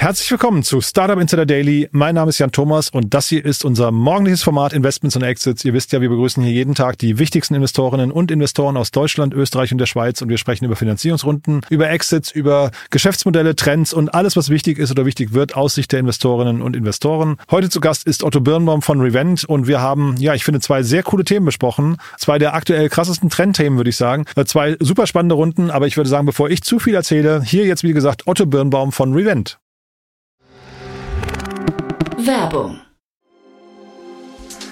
Herzlich willkommen zu Startup Insider Daily. Mein Name ist Jan Thomas und das hier ist unser morgendliches Format Investments und Exits. Ihr wisst ja, wir begrüßen hier jeden Tag die wichtigsten Investorinnen und Investoren aus Deutschland, Österreich und der Schweiz und wir sprechen über Finanzierungsrunden, über Exits, über Geschäftsmodelle, Trends und alles, was wichtig ist oder wichtig wird aus Sicht der Investorinnen und Investoren. Heute zu Gast ist Otto Birnbaum von Revent und wir haben, ja, ich finde, zwei sehr coole Themen besprochen. Zwei der aktuell krassesten Trendthemen, würde ich sagen. Zwei super spannende Runden, aber ich würde sagen, bevor ich zu viel erzähle, hier jetzt, wie gesagt, Otto Birnbaum von Revent. Werbung.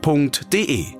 www.startup-insider.de.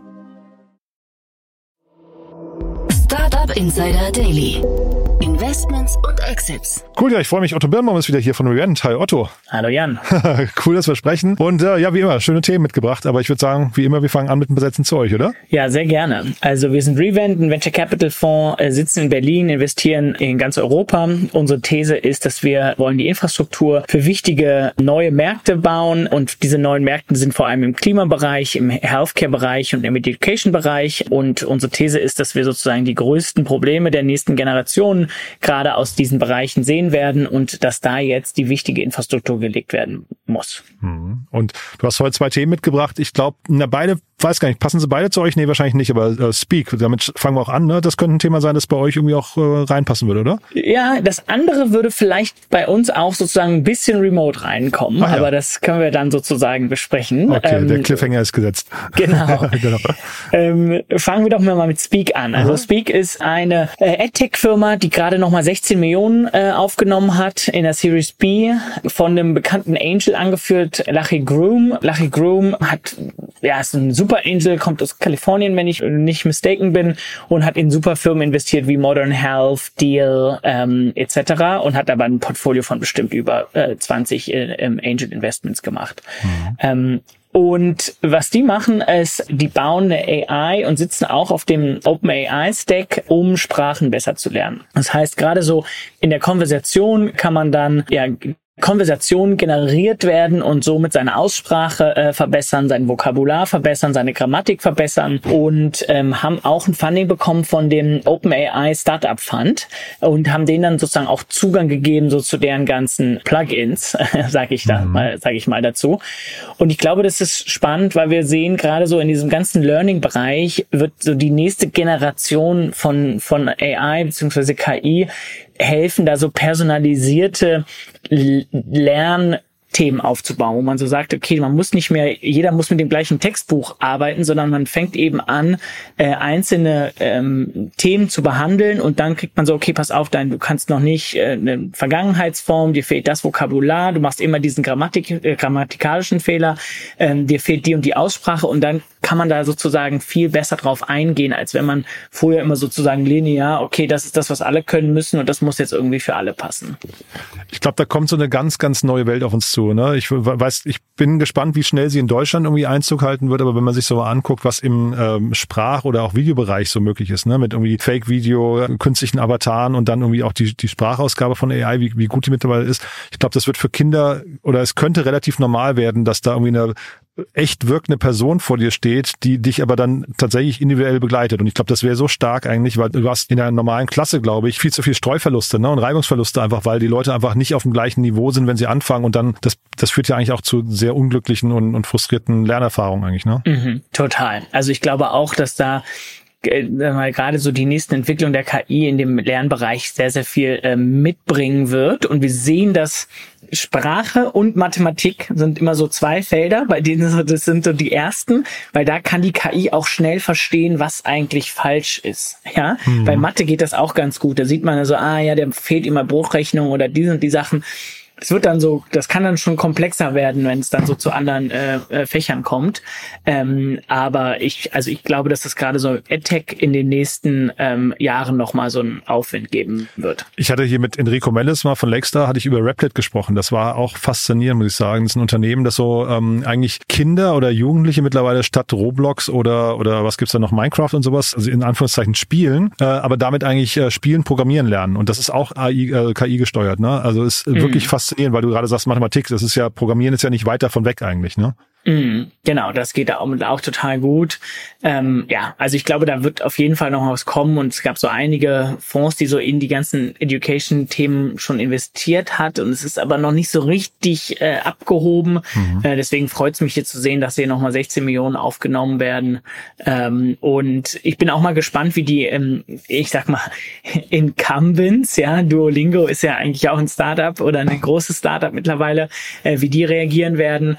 Startup Insider Daily. Investments und Exits. Cool, ja, ich freue mich. Otto Birnbaum ist wieder hier von Revent. Hi Otto. Hallo Jan. cool, dass wir sprechen. Und äh, ja, wie immer, schöne Themen mitgebracht. Aber ich würde sagen, wie immer, wir fangen an mit dem Besetzen zu euch, oder? Ja, sehr gerne. Also wir sind Revent, ein Venture Capital Fonds, äh, sitzen in Berlin, investieren in ganz Europa. Unsere These ist, dass wir wollen die Infrastruktur für wichtige neue Märkte bauen. Und diese neuen Märkte sind vor allem im Klimabereich, im Healthcare-Bereich und im Education-Bereich. Und unsere These ist, dass wir sozusagen die größten Probleme der nächsten Generationen gerade aus diesen Bereichen sehen werden und dass da jetzt die wichtige Infrastruktur gelegt werden muss. Mhm. Und du hast heute zwei Themen mitgebracht. Ich glaube, beide, weiß gar nicht, passen sie beide zu euch? Nee, wahrscheinlich nicht, aber äh, Speak, damit fangen wir auch an. Ne? Das könnte ein Thema sein, das bei euch irgendwie auch äh, reinpassen würde, oder? Ja, das andere würde vielleicht bei uns auch sozusagen ein bisschen remote reinkommen, ja. aber das können wir dann sozusagen besprechen. Okay, ähm, der Cliffhanger ist gesetzt. Genau. genau. Ähm, fangen wir doch mal mit Speak an. Also Aha. Speak ist eine äh, AdTech-Firma, die gerade nochmal 16 Millionen äh, aufgenommen hat in der Series B von einem bekannten Angel angeführt, Lachi Groom. Lachi Groom hat, ja, ist ein super Angel, kommt aus Kalifornien, wenn ich nicht mistaken bin, und hat in super Firmen investiert wie Modern Health, Deal ähm, etc. und hat aber ein Portfolio von bestimmt über äh, 20 äh, Angel Investments gemacht. Mhm. Ähm, und was die machen, ist, die bauen eine AI und sitzen auch auf dem OpenAI-Stack, um Sprachen besser zu lernen. Das heißt, gerade so in der Konversation kann man dann ja Konversationen generiert werden und somit seine Aussprache äh, verbessern, sein Vokabular verbessern, seine Grammatik verbessern und ähm, haben auch ein Funding bekommen von dem OpenAI Startup Fund und haben denen dann sozusagen auch Zugang gegeben so zu deren ganzen Plugins, sage ich da mhm. mal, sage ich mal dazu. Und ich glaube, das ist spannend, weil wir sehen gerade so in diesem ganzen Learning Bereich wird so die nächste Generation von von AI beziehungsweise KI helfen, da so personalisierte Lern Themen aufzubauen, wo man so sagt, okay, man muss nicht mehr, jeder muss mit dem gleichen Textbuch arbeiten, sondern man fängt eben an, äh, einzelne ähm, Themen zu behandeln und dann kriegt man so, okay, pass auf, dein, du kannst noch nicht äh, eine Vergangenheitsform, dir fehlt das Vokabular, du machst immer diesen Grammatik, äh, grammatikalischen Fehler, ähm, dir fehlt die und die Aussprache und dann kann man da sozusagen viel besser drauf eingehen, als wenn man vorher immer sozusagen linear, okay, das ist das, was alle können müssen und das muss jetzt irgendwie für alle passen. Ich glaube, da kommt so eine ganz, ganz neue Welt auf uns zu. Ne? Ich weiß, ich bin gespannt, wie schnell sie in Deutschland irgendwie Einzug halten wird, aber wenn man sich so anguckt, was im ähm, Sprach- oder auch Videobereich so möglich ist, ne? mit irgendwie Fake-Video, künstlichen Avataren und dann irgendwie auch die, die Sprachausgabe von AI, wie, wie gut die mittlerweile ist, ich glaube, das wird für Kinder oder es könnte relativ normal werden, dass da irgendwie eine echt wirkende Person vor dir steht, die dich aber dann tatsächlich individuell begleitet. Und ich glaube, das wäre so stark eigentlich, weil du hast in der normalen Klasse, glaube ich, viel zu viel Streuverluste ne, und Reibungsverluste einfach, weil die Leute einfach nicht auf dem gleichen Niveau sind, wenn sie anfangen. Und dann, das, das führt ja eigentlich auch zu sehr unglücklichen und, und frustrierten Lernerfahrungen eigentlich. Ne? Mhm, total. Also ich glaube auch, dass da äh, gerade so die nächsten Entwicklungen der KI in dem Lernbereich sehr, sehr viel äh, mitbringen wird. Und wir sehen, dass Sprache und Mathematik sind immer so zwei Felder, bei denen das sind so die ersten, weil da kann die KI auch schnell verstehen, was eigentlich falsch ist. Ja, mhm. bei Mathe geht das auch ganz gut. Da sieht man also, ah ja, der fehlt immer Bruchrechnung oder die sind die Sachen es wird dann so, das kann dann schon komplexer werden, wenn es dann so zu anderen äh, äh, Fächern kommt. Ähm, aber ich, also ich glaube, dass das gerade so EdTech in den nächsten ähm, Jahren nochmal so einen Aufwind geben wird. Ich hatte hier mit Enrico Mellis mal von Lakestar, hatte ich über Replit gesprochen. Das war auch faszinierend, muss ich sagen. Das ist ein Unternehmen, das so ähm, eigentlich Kinder oder Jugendliche mittlerweile statt Roblox oder oder was gibt's da noch Minecraft und sowas, also in Anführungszeichen spielen, äh, aber damit eigentlich äh, spielen, programmieren lernen. Und das ist auch AI, äh, KI gesteuert. Ne? Also ist mhm. wirklich faszinierend faszinierend, weil du gerade sagst Mathematik, das ist ja, Programmieren ist ja nicht weit davon weg eigentlich, ne? Mm, genau, das geht auch, auch total gut. Ähm, ja, also ich glaube, da wird auf jeden Fall noch was kommen und es gab so einige Fonds, die so in die ganzen Education-Themen schon investiert hat und es ist aber noch nicht so richtig äh, abgehoben. Mhm. Äh, deswegen freut es mich jetzt zu sehen, dass hier nochmal 16 Millionen aufgenommen werden. Ähm, und ich bin auch mal gespannt, wie die, ähm, ich sag mal, Incumbents, ja, Duolingo ist ja eigentlich auch ein Startup oder ein großes Startup mittlerweile, äh, wie die reagieren werden.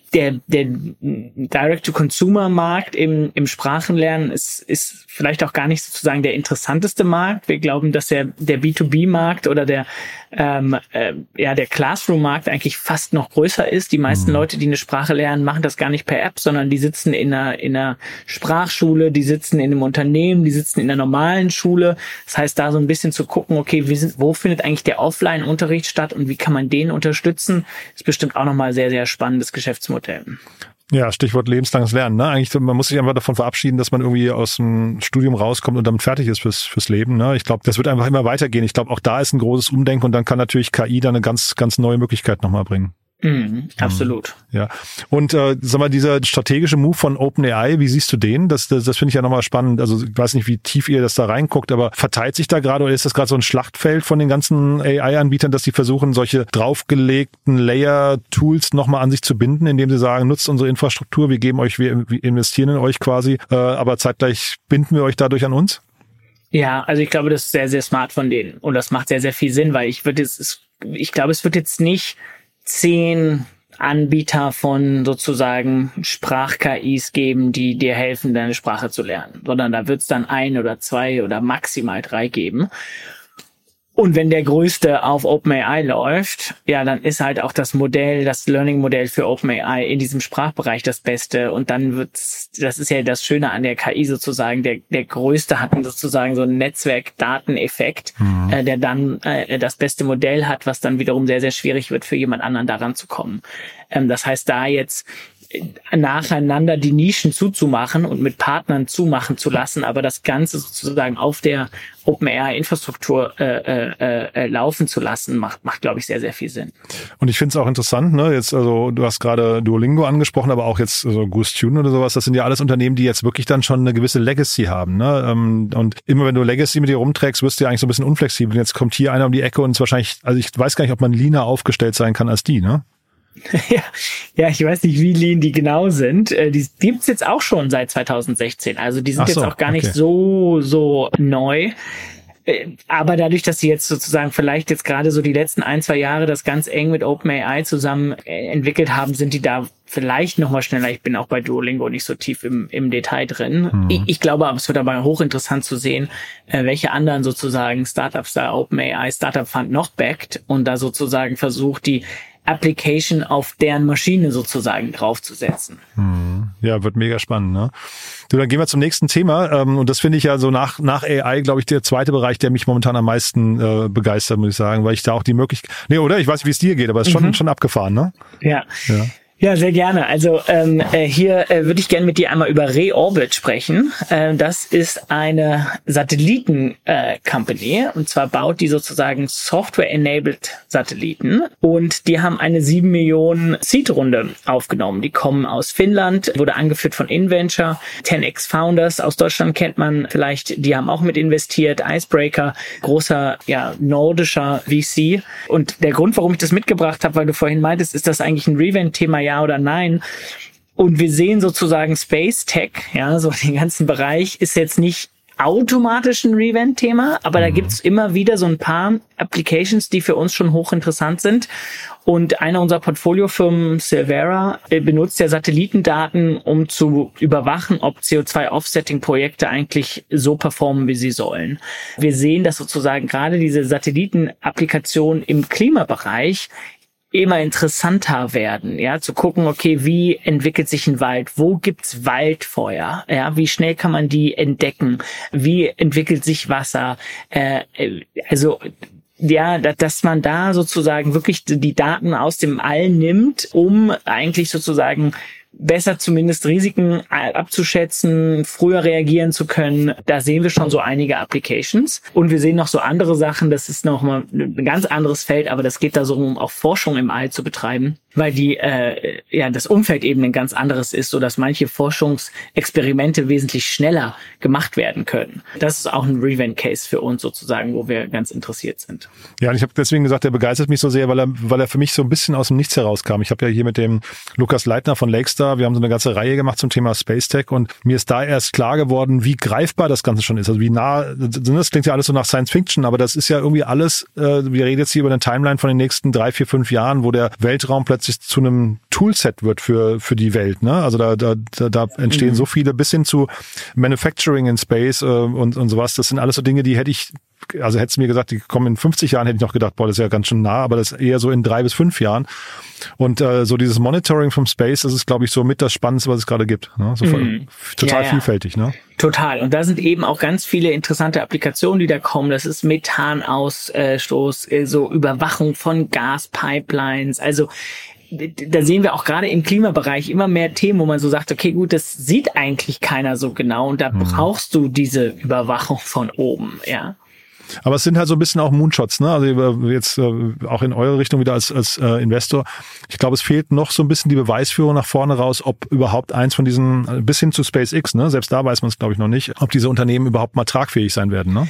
der, der Direct-to-Consumer-Markt im, im Sprachenlernen ist, ist vielleicht auch gar nicht sozusagen der interessanteste Markt. Wir glauben, dass der, der B2B-Markt oder der, ähm, äh, ja, der Classroom-Markt eigentlich fast noch größer ist. Die meisten mhm. Leute, die eine Sprache lernen, machen das gar nicht per App, sondern die sitzen in einer, in einer Sprachschule, die sitzen in einem Unternehmen, die sitzen in einer normalen Schule. Das heißt, da so ein bisschen zu gucken, okay, wie sind, wo findet eigentlich der Offline-Unterricht statt und wie kann man den unterstützen, ist bestimmt auch nochmal sehr, sehr spannendes Geschäftsmodell. Ja, Stichwort lebenslanges Lernen. Ne? Eigentlich, man muss sich einfach davon verabschieden, dass man irgendwie aus dem Studium rauskommt und damit fertig ist fürs, fürs Leben. Ne? Ich glaube, das wird einfach immer weitergehen. Ich glaube, auch da ist ein großes Umdenken und dann kann natürlich KI da eine ganz, ganz neue Möglichkeit nochmal bringen. Mhm, absolut. Ja. Und äh, sag mal, dieser strategische Move von OpenAI, wie siehst du den? Das, das, das finde ich ja nochmal spannend. Also ich weiß nicht, wie tief ihr das da reinguckt, aber verteilt sich da gerade oder ist das gerade so ein Schlachtfeld von den ganzen AI-Anbietern, dass die versuchen, solche draufgelegten Layer-Tools nochmal an sich zu binden, indem sie sagen, nutzt unsere Infrastruktur, wir geben euch, wir investieren in euch quasi, äh, aber zeitgleich binden wir euch dadurch an uns? Ja, also ich glaube, das ist sehr, sehr smart von denen. Und das macht sehr, sehr viel Sinn, weil ich würde jetzt, ich glaube, es wird jetzt nicht zehn Anbieter von sozusagen Sprach-KIs geben, die dir helfen, deine Sprache zu lernen, sondern da wird es dann ein oder zwei oder maximal drei geben. Und wenn der größte auf OpenAI läuft, ja, dann ist halt auch das Modell, das Learning-Modell für OpenAI in diesem Sprachbereich das Beste. Und dann wird's, das ist ja das Schöne an der KI sozusagen, der, der größte hat sozusagen so einen Netzwerk-Dateneffekt, mhm. äh, der dann äh, das beste Modell hat, was dann wiederum sehr, sehr schwierig wird für jemand anderen daran zu kommen. Ähm, das heißt, da jetzt nacheinander die Nischen zuzumachen und mit Partnern zumachen zu lassen, aber das Ganze sozusagen auf der OpenAI-Infrastruktur äh, äh, äh, laufen zu lassen, macht, macht glaube ich, sehr, sehr viel Sinn. Und ich finde es auch interessant, ne? Jetzt, also du hast gerade Duolingo angesprochen, aber auch jetzt so also GoosTune oder sowas, das sind ja alles Unternehmen, die jetzt wirklich dann schon eine gewisse Legacy haben. Ne? Ähm, und immer wenn du Legacy mit dir rumträgst, wirst du ja eigentlich so ein bisschen unflexibel. Und jetzt kommt hier einer um die Ecke und es wahrscheinlich, also ich weiß gar nicht, ob man leaner aufgestellt sein kann als die, ne? ja, ja, ich weiß nicht, wie lean die genau sind. Äh, die gibt's jetzt auch schon seit 2016. Also die sind so, jetzt auch gar okay. nicht so, so neu. Äh, aber dadurch, dass sie jetzt sozusagen vielleicht jetzt gerade so die letzten ein, zwei Jahre das ganz eng mit OpenAI zusammen äh, entwickelt haben, sind die da vielleicht noch mal schneller. Ich bin auch bei Duolingo nicht so tief im, im Detail drin. Mhm. Ich, ich, glaube, es wird aber hochinteressant zu sehen, welche anderen sozusagen Startups da OpenAI Startup Fund noch backt und da sozusagen versucht, die Application auf deren Maschine sozusagen draufzusetzen. Hm. Ja, wird mega spannend. Ne? Du, dann gehen wir zum nächsten Thema. Ähm, und das finde ich ja so nach, nach AI, glaube ich, der zweite Bereich, der mich momentan am meisten äh, begeistert, muss ich sagen, weil ich da auch die Möglichkeit. Nee, oder? Ich weiß nicht, wie es dir geht, aber es ist schon, mhm. schon abgefahren, ne? Ja. ja. Ja, sehr gerne. Also ähm, äh, hier äh, würde ich gerne mit dir einmal über Reorbit sprechen. Äh, das ist eine Satelliten-Company äh, und zwar baut die sozusagen Software-enabled Satelliten und die haben eine 7 Millionen Seed-Runde aufgenommen. Die kommen aus Finnland, wurde angeführt von Inventure, 10x Founders aus Deutschland kennt man vielleicht, die haben auch mit investiert, Icebreaker, großer ja nordischer VC und der Grund, warum ich das mitgebracht habe, weil du vorhin meintest, ist das eigentlich ein Revent-Thema, ja oder nein. und wir sehen sozusagen Space Tech, ja, so den ganzen Bereich ist jetzt nicht automatisch ein Revent-Thema, aber mhm. da gibt's immer wieder so ein paar Applications, die für uns schon hochinteressant sind. Und einer unserer Portfoliofirmen, Silvera, äh, benutzt ja Satellitendaten, um zu überwachen, ob CO2-Offsetting-Projekte eigentlich so performen, wie sie sollen. Wir sehen, dass sozusagen gerade diese Satellitenapplikation im Klimabereich immer interessanter werden, ja, zu gucken, okay, wie entwickelt sich ein Wald, wo gibt's Waldfeuer, ja, wie schnell kann man die entdecken, wie entwickelt sich Wasser, äh, also ja, dass man da sozusagen wirklich die Daten aus dem All nimmt, um eigentlich sozusagen besser zumindest Risiken abzuschätzen, früher reagieren zu können. Da sehen wir schon so einige Applications. Und wir sehen noch so andere Sachen. Das ist nochmal ein ganz anderes Feld, aber das geht da so um auch Forschung im All zu betreiben weil die äh, ja das Umfeld eben ein ganz anderes ist, so dass manche Forschungsexperimente wesentlich schneller gemacht werden können. Das ist auch ein Revent Case für uns sozusagen, wo wir ganz interessiert sind. Ja, und ich habe deswegen gesagt, der begeistert mich so sehr, weil er weil er für mich so ein bisschen aus dem Nichts herauskam. Ich habe ja hier mit dem Lukas Leitner von Lakestar, wir haben so eine ganze Reihe gemacht zum Thema Space Tech und mir ist da erst klar geworden, wie greifbar das Ganze schon ist. Also wie nah, das klingt ja alles so nach Science Fiction, aber das ist ja irgendwie alles, äh, wir reden jetzt hier über eine Timeline von den nächsten drei, vier, fünf Jahren, wo der Weltraum plötzlich plötzlich zu einem Toolset wird für, für die Welt. Ne? Also da, da, da entstehen mhm. so viele bis hin zu Manufacturing in Space äh, und, und sowas. Das sind alles so Dinge, die hätte ich also hättest du mir gesagt, die kommen in 50 Jahren, hätte ich noch gedacht, boah, das ist ja ganz schön nah, aber das ist eher so in drei bis fünf Jahren. Und äh, so dieses Monitoring vom Space, das ist, glaube ich, so mit das Spannendste, was es gerade gibt. Ne? So mhm. Total ja, ja. vielfältig, ne? Total. Und da sind eben auch ganz viele interessante Applikationen, die da kommen. Das ist Methanausstoß, äh, so Überwachung von Gaspipelines. Also da sehen wir auch gerade im Klimabereich immer mehr Themen, wo man so sagt, okay, gut, das sieht eigentlich keiner so genau und da mhm. brauchst du diese Überwachung von oben, ja. Aber es sind halt so ein bisschen auch Moonshots, ne? Also jetzt äh, auch in eure Richtung wieder als, als äh, Investor. Ich glaube, es fehlt noch so ein bisschen die Beweisführung nach vorne raus, ob überhaupt eins von diesen, äh, bis hin zu SpaceX, ne? Selbst da weiß man es, glaube ich, noch nicht, ob diese Unternehmen überhaupt mal tragfähig sein werden, ne?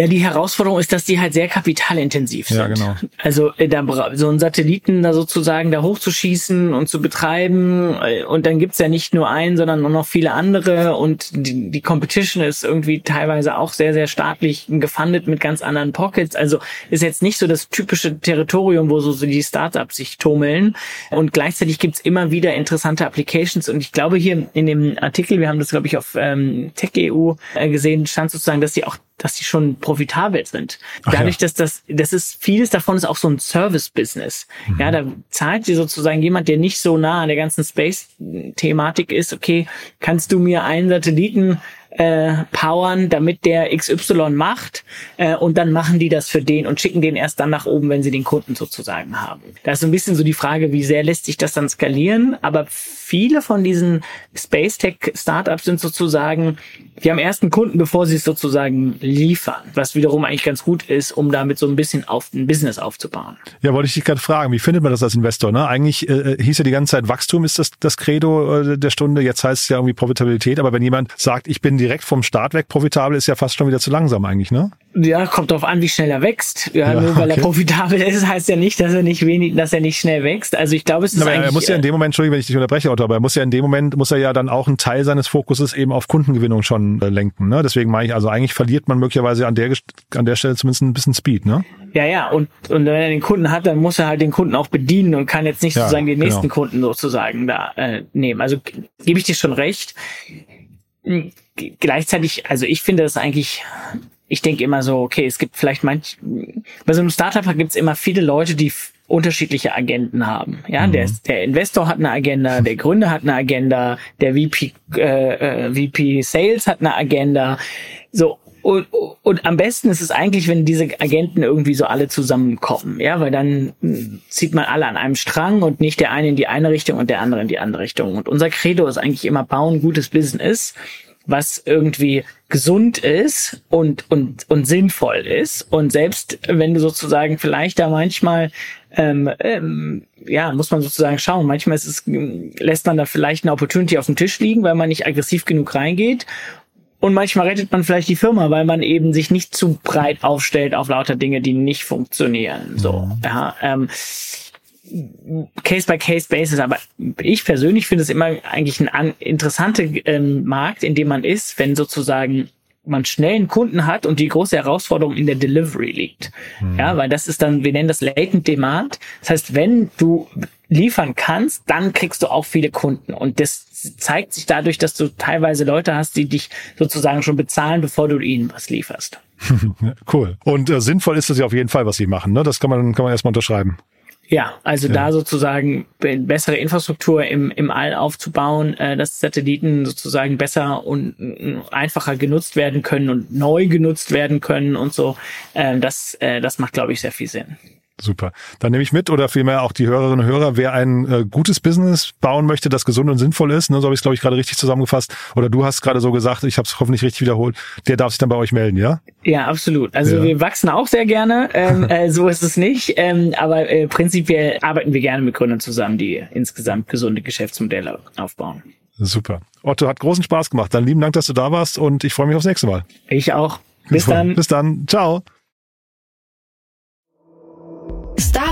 Ja, die Herausforderung ist, dass die halt sehr kapitalintensiv sind. Ja, genau. Also äh, da, so einen Satelliten da sozusagen da hochzuschießen und zu betreiben äh, und dann gibt's ja nicht nur einen, sondern auch noch viele andere und die, die Competition ist irgendwie teilweise auch sehr, sehr staatlich gefundet mit ganz anderen Pockets. Also ist jetzt nicht so das typische Territorium, wo so, die Startups sich tummeln und gleichzeitig gibt's immer wieder interessante Applications und ich glaube hier in dem Artikel, wir haben das glaube ich auf ähm, TechEU äh, gesehen, stand sozusagen, dass die auch dass die schon profitabel sind. Dadurch, ja. dass das, das ist, vieles davon ist auch so ein Service-Business. Mhm. Ja, da zahlt dir sozusagen jemand, der nicht so nah an der ganzen Space-Thematik ist, okay, kannst du mir einen Satelliten äh, powern, damit der XY macht äh, und dann machen die das für den und schicken den erst dann nach oben, wenn sie den Kunden sozusagen haben. Da ist so ein bisschen so die Frage, wie sehr lässt sich das dann skalieren, aber viele von diesen Space Tech Startups sind sozusagen, die haben ersten Kunden, bevor sie es sozusagen liefern, was wiederum eigentlich ganz gut ist, um damit so ein bisschen auf ein Business aufzubauen. Ja, wollte ich dich gerade fragen, wie findet man das als Investor? Ne? Eigentlich äh, hieß ja die ganze Zeit Wachstum ist das, das Credo äh, der Stunde, jetzt heißt es ja irgendwie Profitabilität, aber wenn jemand sagt, ich bin direkt vom Start weg profitabel, ist ja fast schon wieder zu langsam eigentlich, ne? Ja, kommt drauf an, wie schnell er wächst. Ja, ja nur weil okay. er profitabel ist, heißt ja nicht, dass er nicht wenig, dass er nicht schnell wächst. Also ich glaube, es ist aber eigentlich. Er muss ja in dem Moment, Entschuldigung, wenn ich dich unterbreche, Otto, aber er muss ja in dem Moment, muss er ja dann auch einen Teil seines Fokuses eben auf Kundengewinnung schon äh, lenken. Ne? Deswegen meine ich, also eigentlich verliert man möglicherweise an der, an der Stelle zumindest ein bisschen Speed, ne? Ja, ja, und, und wenn er den Kunden hat, dann muss er halt den Kunden auch bedienen und kann jetzt nicht ja, sozusagen den genau. nächsten Kunden sozusagen da äh, nehmen. Also gebe ich dir schon recht gleichzeitig, also ich finde das eigentlich, ich denke immer so, okay, es gibt vielleicht manch, bei so einem Startup gibt es immer viele Leute, die unterschiedliche Agenten haben. Ja, mhm. der, der Investor hat eine Agenda, der Gründer hat eine Agenda, der VP, äh, äh VP Sales hat eine Agenda. So, und, und am besten ist es eigentlich, wenn diese Agenten irgendwie so alle zusammenkommen, ja, weil dann zieht man alle an einem Strang und nicht der eine in die eine Richtung und der andere in die andere Richtung. Und unser Credo ist eigentlich immer bauen gutes Business was irgendwie gesund ist und, und, und sinnvoll ist. Und selbst wenn du sozusagen vielleicht da manchmal, ähm, ähm, ja, muss man sozusagen schauen. Manchmal ist es, lässt man da vielleicht eine Opportunity auf dem Tisch liegen, weil man nicht aggressiv genug reingeht. Und manchmal rettet man vielleicht die Firma, weil man eben sich nicht zu breit aufstellt auf lauter Dinge, die nicht funktionieren. So, ja. Ähm, Case-by-Case-Basis, aber ich persönlich finde es immer eigentlich ein interessanter ähm, Markt, in dem man ist, wenn sozusagen man schnell einen Kunden hat und die große Herausforderung in der Delivery liegt. Mhm. Ja, weil das ist dann, wir nennen das Latent Demand. Das heißt, wenn du liefern kannst, dann kriegst du auch viele Kunden. Und das zeigt sich dadurch, dass du teilweise Leute hast, die dich sozusagen schon bezahlen, bevor du ihnen was lieferst. cool. Und äh, sinnvoll ist das ja auf jeden Fall, was sie machen. Ne? Das kann man, kann man erstmal unterschreiben. Ja, also ja. da sozusagen bessere Infrastruktur im, im All aufzubauen, äh, dass Satelliten sozusagen besser und einfacher genutzt werden können und neu genutzt werden können und so, äh, das, äh, das macht, glaube ich, sehr viel Sinn. Super. Dann nehme ich mit oder vielmehr auch die Hörerinnen und Hörer, wer ein äh, gutes Business bauen möchte, das gesund und sinnvoll ist, ne, so habe ich es, glaube ich, gerade richtig zusammengefasst. Oder du hast gerade so gesagt, ich habe es hoffentlich richtig wiederholt, der darf sich dann bei euch melden, ja? Ja, absolut. Also ja. wir wachsen auch sehr gerne, ähm, äh, so ist es nicht. Ähm, aber äh, prinzipiell arbeiten wir gerne mit Gründern zusammen, die insgesamt gesunde Geschäftsmodelle aufbauen. Super. Otto, hat großen Spaß gemacht. Dann lieben Dank, dass du da warst und ich freue mich aufs nächste Mal. Ich auch. Bis dann. Bis dann. Ciao.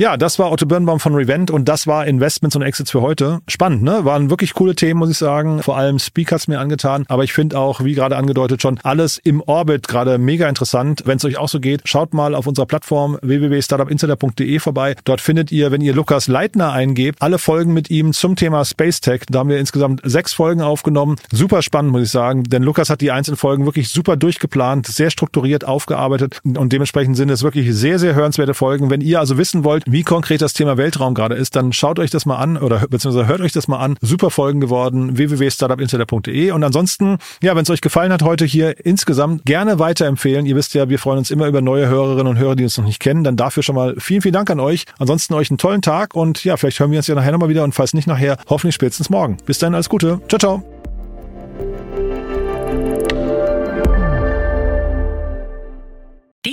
Ja, das war Otto Birnbaum von Revent und das war Investments und Exits für heute. Spannend, ne? Waren wirklich coole Themen, muss ich sagen. Vor allem Speak hat's mir angetan. Aber ich finde auch, wie gerade angedeutet schon, alles im Orbit gerade mega interessant. Wenn es euch auch so geht, schaut mal auf unserer Plattform www.startupinsider.de vorbei. Dort findet ihr, wenn ihr Lukas Leitner eingebt, alle Folgen mit ihm zum Thema Space Tech. Da haben wir insgesamt sechs Folgen aufgenommen. Super spannend, muss ich sagen. Denn Lukas hat die einzelnen Folgen wirklich super durchgeplant, sehr strukturiert aufgearbeitet und dementsprechend sind es wirklich sehr, sehr hörenswerte Folgen. Wenn ihr also wissen wollt, wie konkret das Thema Weltraum gerade ist, dann schaut euch das mal an oder beziehungsweise hört euch das mal an. Super Folgen geworden, www.startupinsider.de und ansonsten, ja, wenn es euch gefallen hat heute hier insgesamt, gerne weiterempfehlen. Ihr wisst ja, wir freuen uns immer über neue Hörerinnen und Hörer, die uns noch nicht kennen. Dann dafür schon mal vielen, vielen Dank an euch. Ansonsten euch einen tollen Tag und ja, vielleicht hören wir uns ja nachher nochmal wieder und falls nicht nachher, hoffentlich spätestens morgen. Bis dann, alles Gute. Ciao, ciao.